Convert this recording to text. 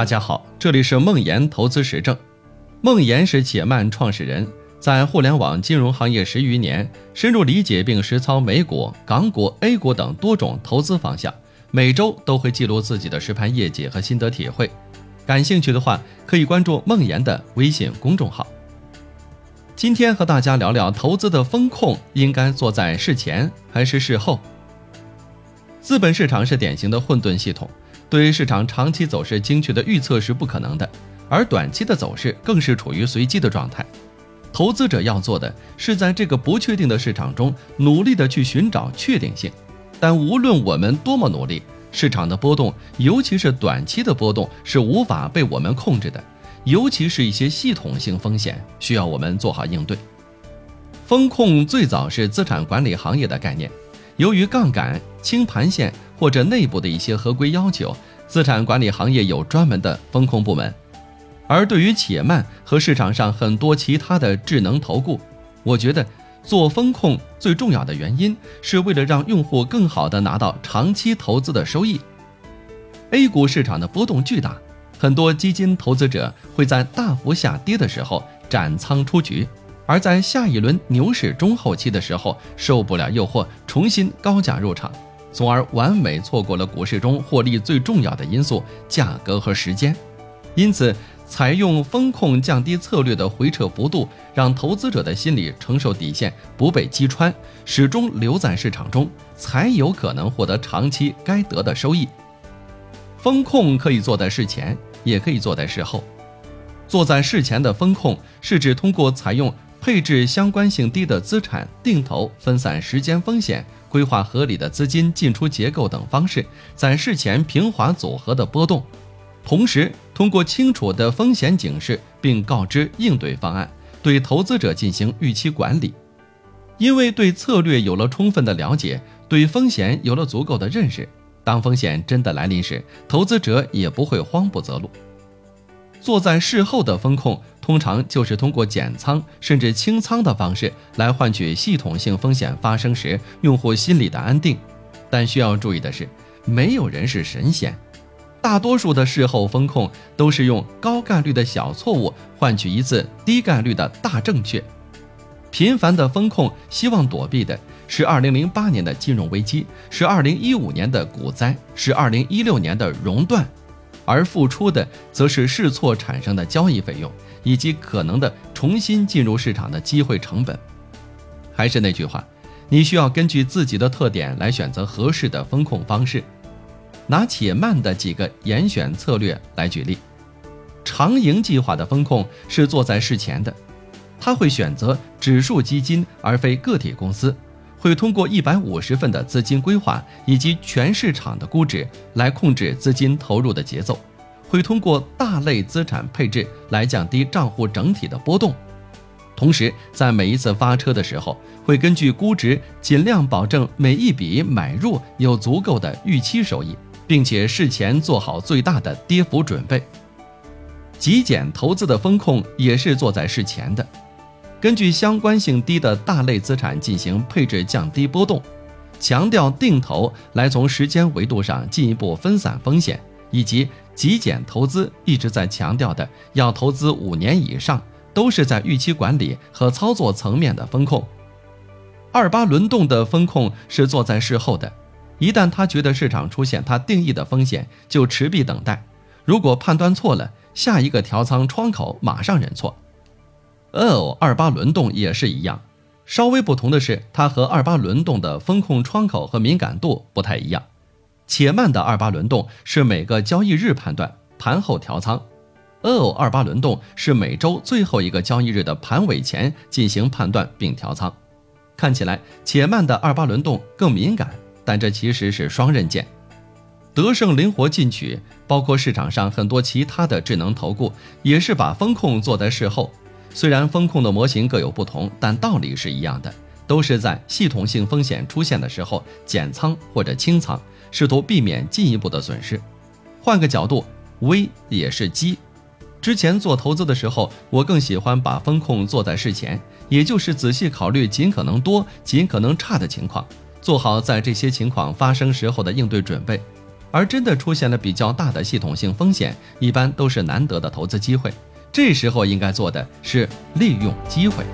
大家好，这里是梦岩投资实证。梦岩是且慢创始人，在互联网金融行业十余年，深入理解并实操美股、港股、A 股等多种投资方向。每周都会记录自己的实盘业绩和心得体会。感兴趣的话，可以关注梦岩的微信公众号。今天和大家聊聊投资的风控应该做在事前还是事后。资本市场是典型的混沌系统。对于市场长期走势精确的预测是不可能的，而短期的走势更是处于随机的状态。投资者要做的是在这个不确定的市场中努力的去寻找确定性。但无论我们多么努力，市场的波动，尤其是短期的波动，是无法被我们控制的。尤其是一些系统性风险，需要我们做好应对。风控最早是资产管理行业的概念，由于杠杆、清盘线。或者内部的一些合规要求，资产管理行业有专门的风控部门。而对于且慢和市场上很多其他的智能投顾，我觉得做风控最重要的原因是为了让用户更好的拿到长期投资的收益。A 股市场的波动巨大，很多基金投资者会在大幅下跌的时候斩仓出局，而在下一轮牛市中后期的时候受不了诱惑，重新高价入场。从而完美错过了股市中获利最重要的因素——价格和时间。因此，采用风控降低策略的回撤幅度，让投资者的心理承受底线不被击穿，始终留在市场中，才有可能获得长期该得的收益。风控可以做在事前，也可以做在事后。做在事前的风控，是指通过采用配置相关性低的资产、定投、分散时间风险。规划合理的资金进出结构等方式，在事前平滑组合的波动，同时通过清楚的风险警示并告知应对方案，对投资者进行预期管理。因为对策略有了充分的了解，对风险有了足够的认识，当风险真的来临时，投资者也不会慌不择路。做在事后的风控，通常就是通过减仓甚至清仓的方式来换取系统性风险发生时用户心理的安定。但需要注意的是，没有人是神仙，大多数的事后风控都是用高概率的小错误换取一次低概率的大正确。频繁的风控希望躲避的是2008年的金融危机，是2015年的股灾，是2016年的熔断。而付出的则是试错产生的交易费用，以及可能的重新进入市场的机会成本。还是那句话，你需要根据自己的特点来选择合适的风控方式。拿且慢的几个严选策略来举例，长盈计划的风控是做在事前的，他会选择指数基金而非个体公司。会通过一百五十份的资金规划以及全市场的估值来控制资金投入的节奏，会通过大类资产配置来降低账户整体的波动，同时在每一次发车的时候，会根据估值尽量保证每一笔买入有足够的预期收益，并且事前做好最大的跌幅准备。极简投资的风控也是做在事前的。根据相关性低的大类资产进行配置，降低波动，强调定投来从时间维度上进一步分散风险，以及极简投资一直在强调的要投资五年以上，都是在预期管理和操作层面的风控。二八轮动的风控是做在事后的，一旦他觉得市场出现他定义的风险，就持币等待，如果判断错了，下一个调仓窗口马上认错。哦，二八轮动也是一样，稍微不同的是，它和二八轮动的风控窗口和敏感度不太一样。且慢的二八轮动是每个交易日判断，盘后调仓；哦，二八轮动是每周最后一个交易日的盘尾前进行判断并调仓。看起来且慢的二八轮动更敏感，但这其实是双刃剑。德胜灵活进取，包括市场上很多其他的智能投顾，也是把风控做在事后。虽然风控的模型各有不同，但道理是一样的，都是在系统性风险出现的时候减仓或者清仓，试图避免进一步的损失。换个角度，危也是机。之前做投资的时候，我更喜欢把风控做在事前，也就是仔细考虑尽可能多、尽可能差的情况，做好在这些情况发生时候的应对准备。而真的出现了比较大的系统性风险，一般都是难得的投资机会。这时候应该做的是利用机会。